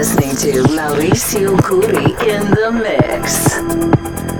listening to Mauricio Curi in the mix.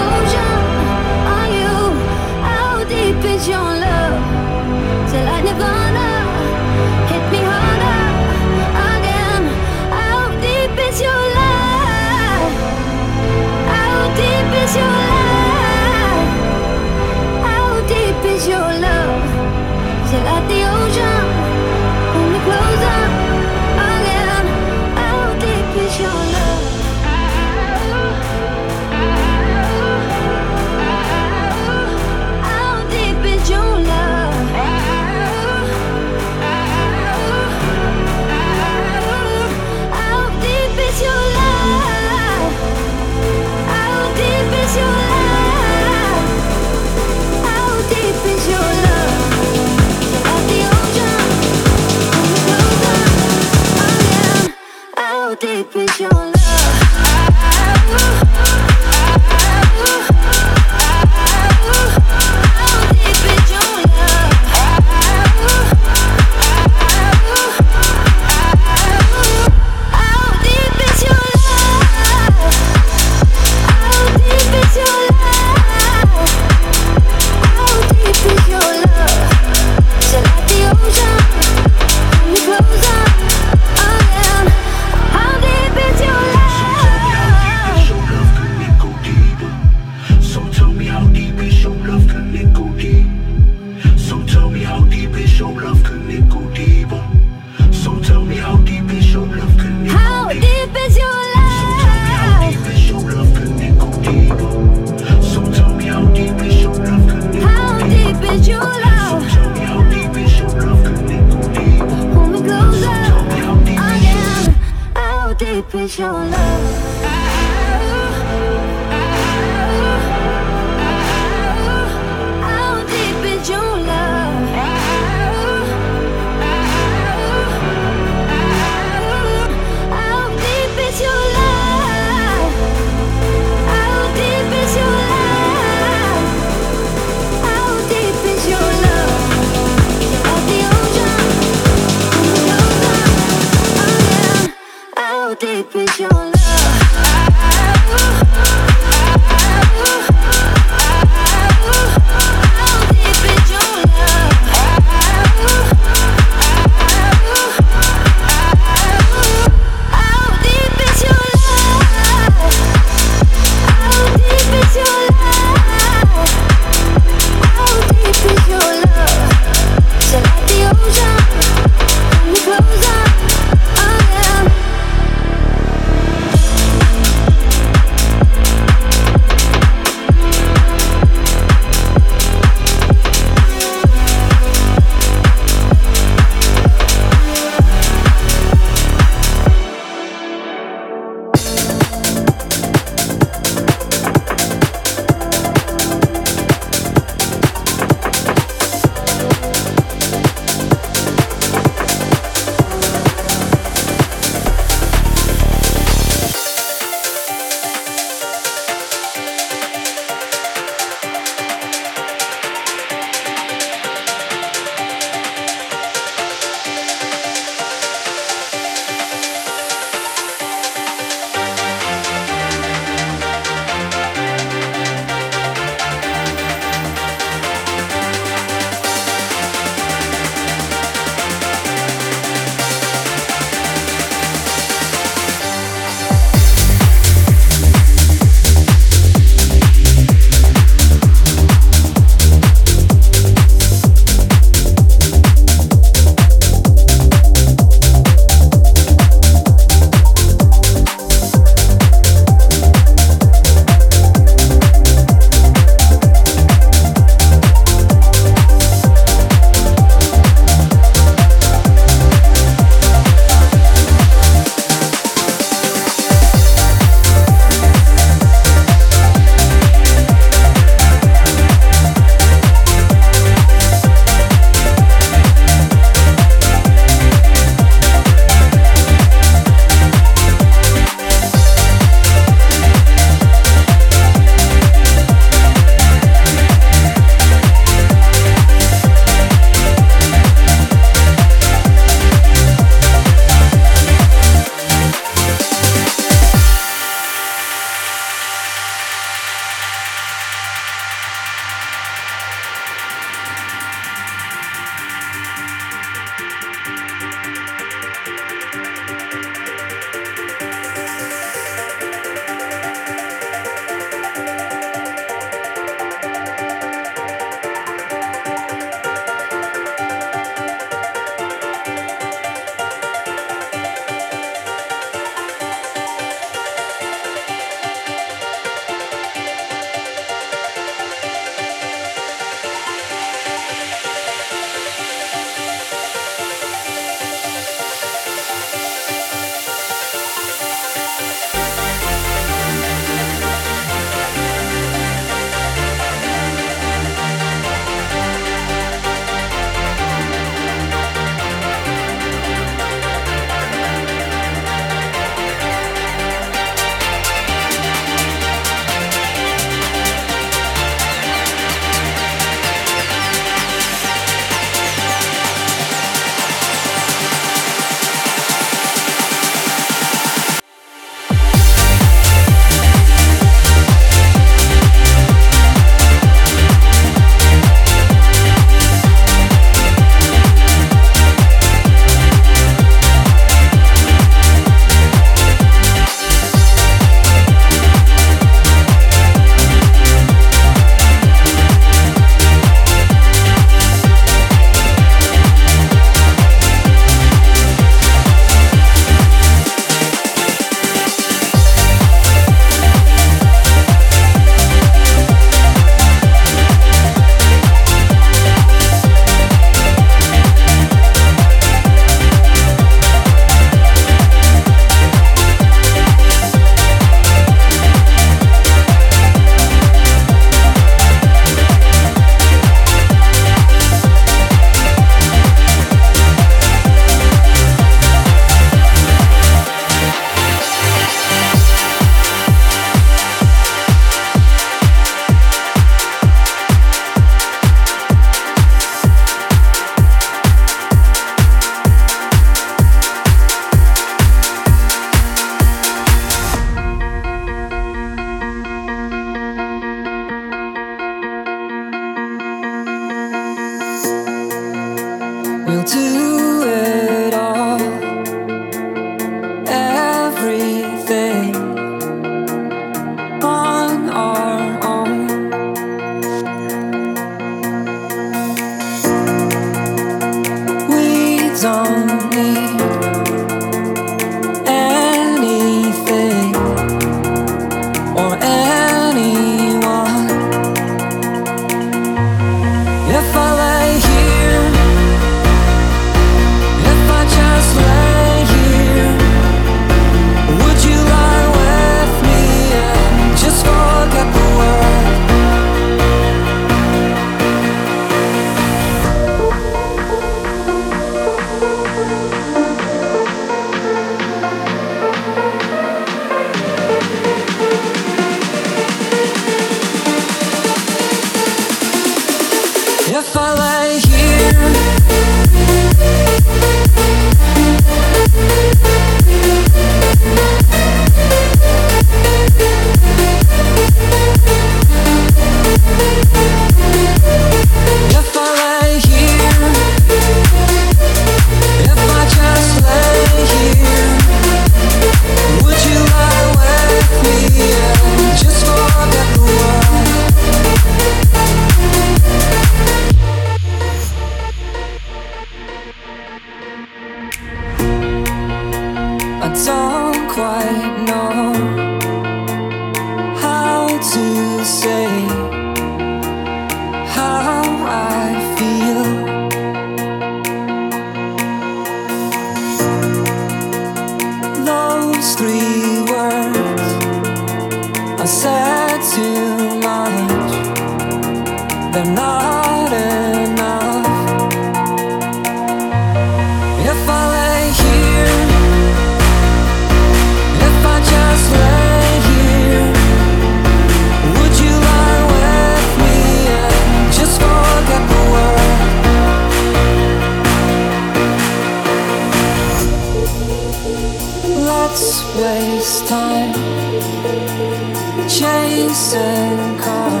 If I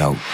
get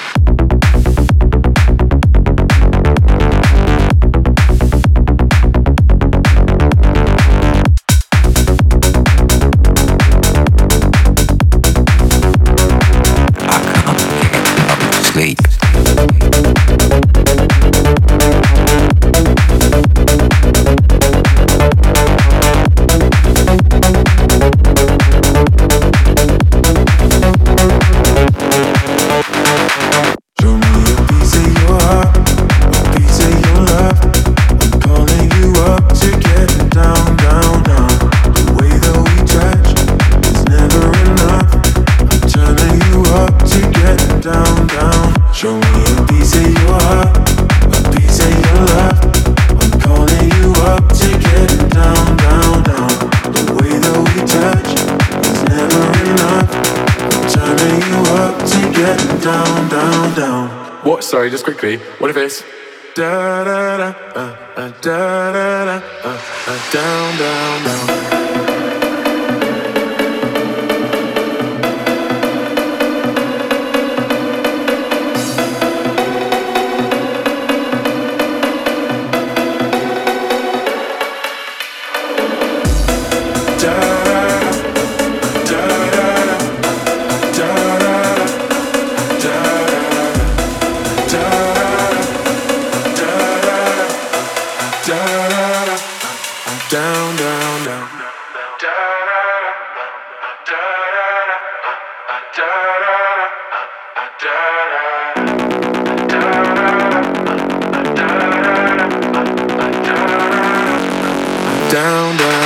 Down, down.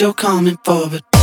you're coming for, but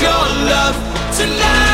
your love tonight.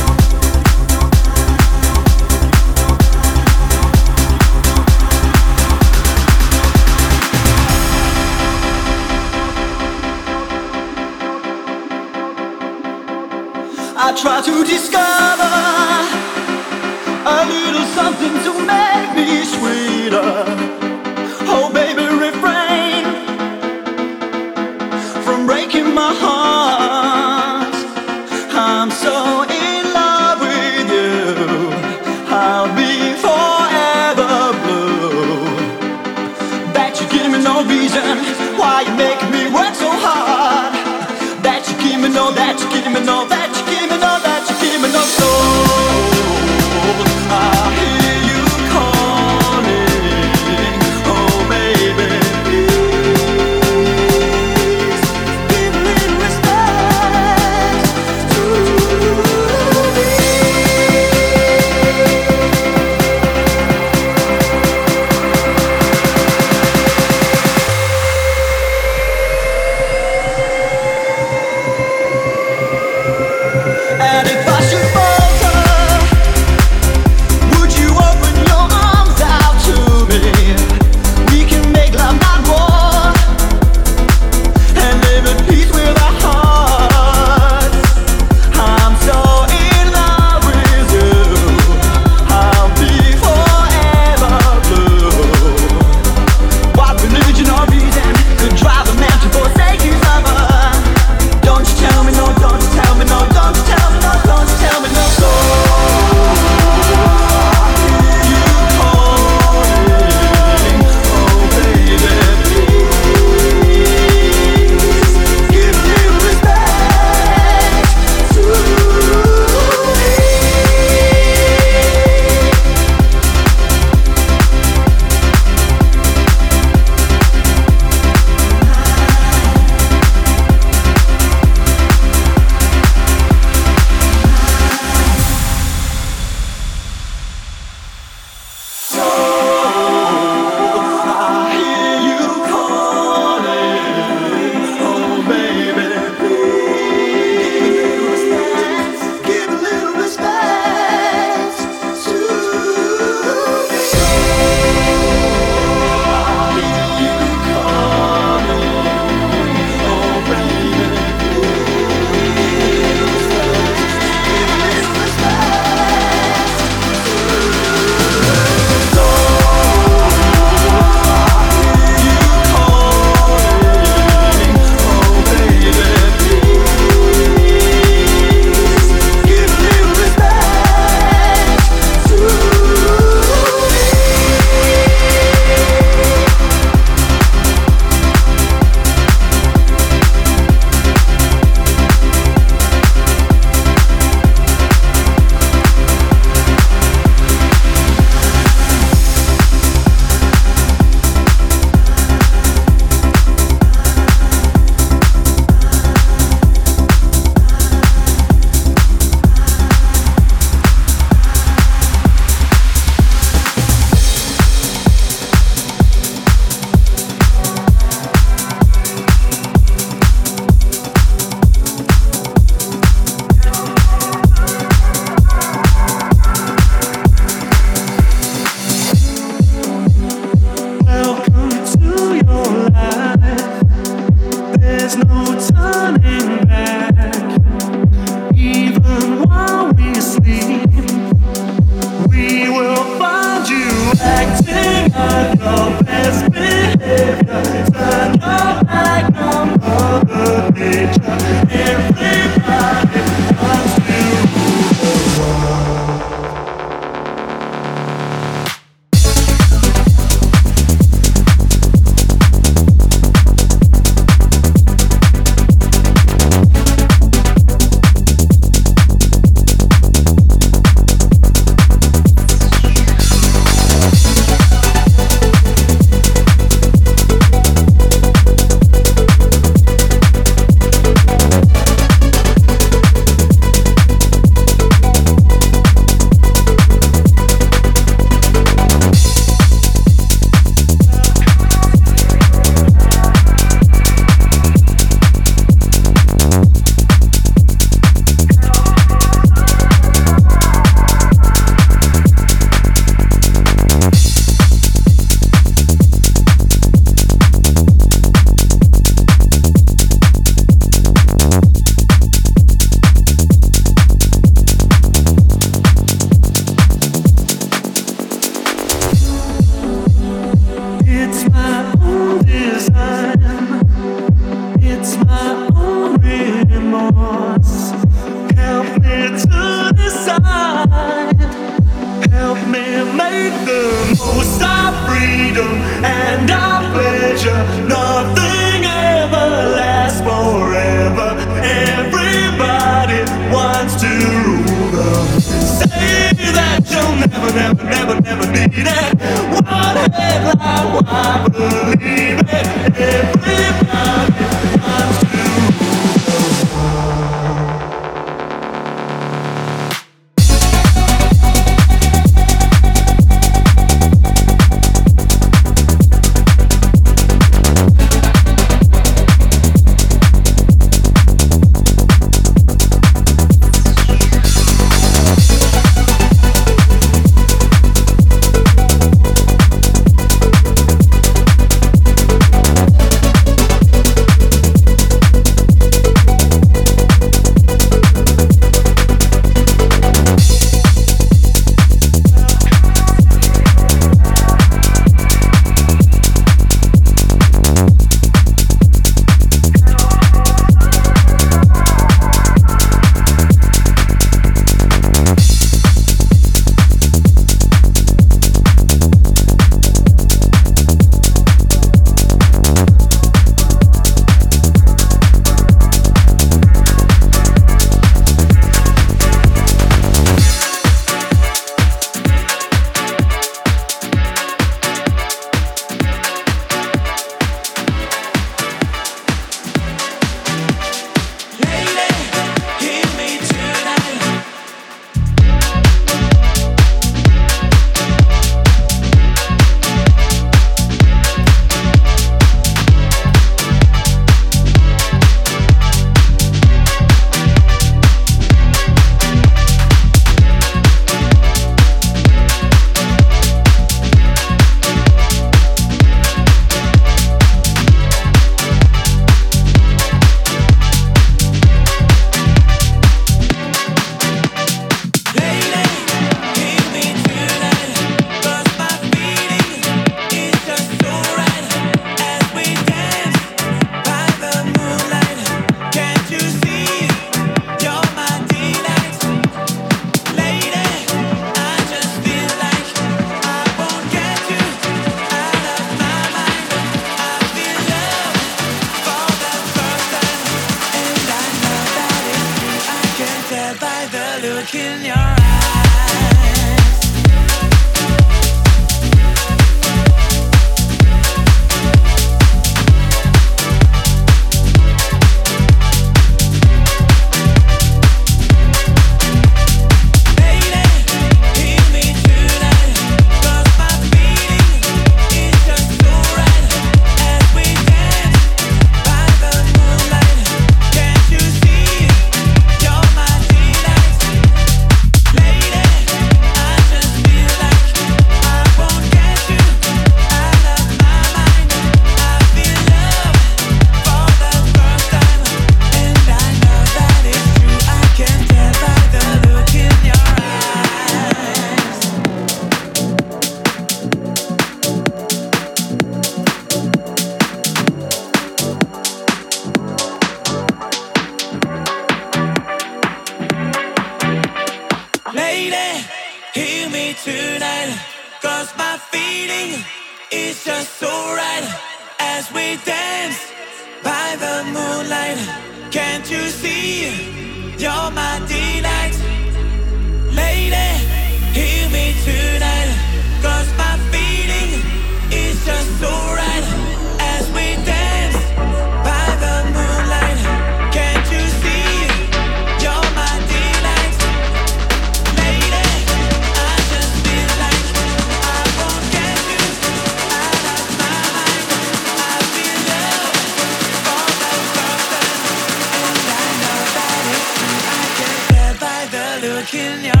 Time, and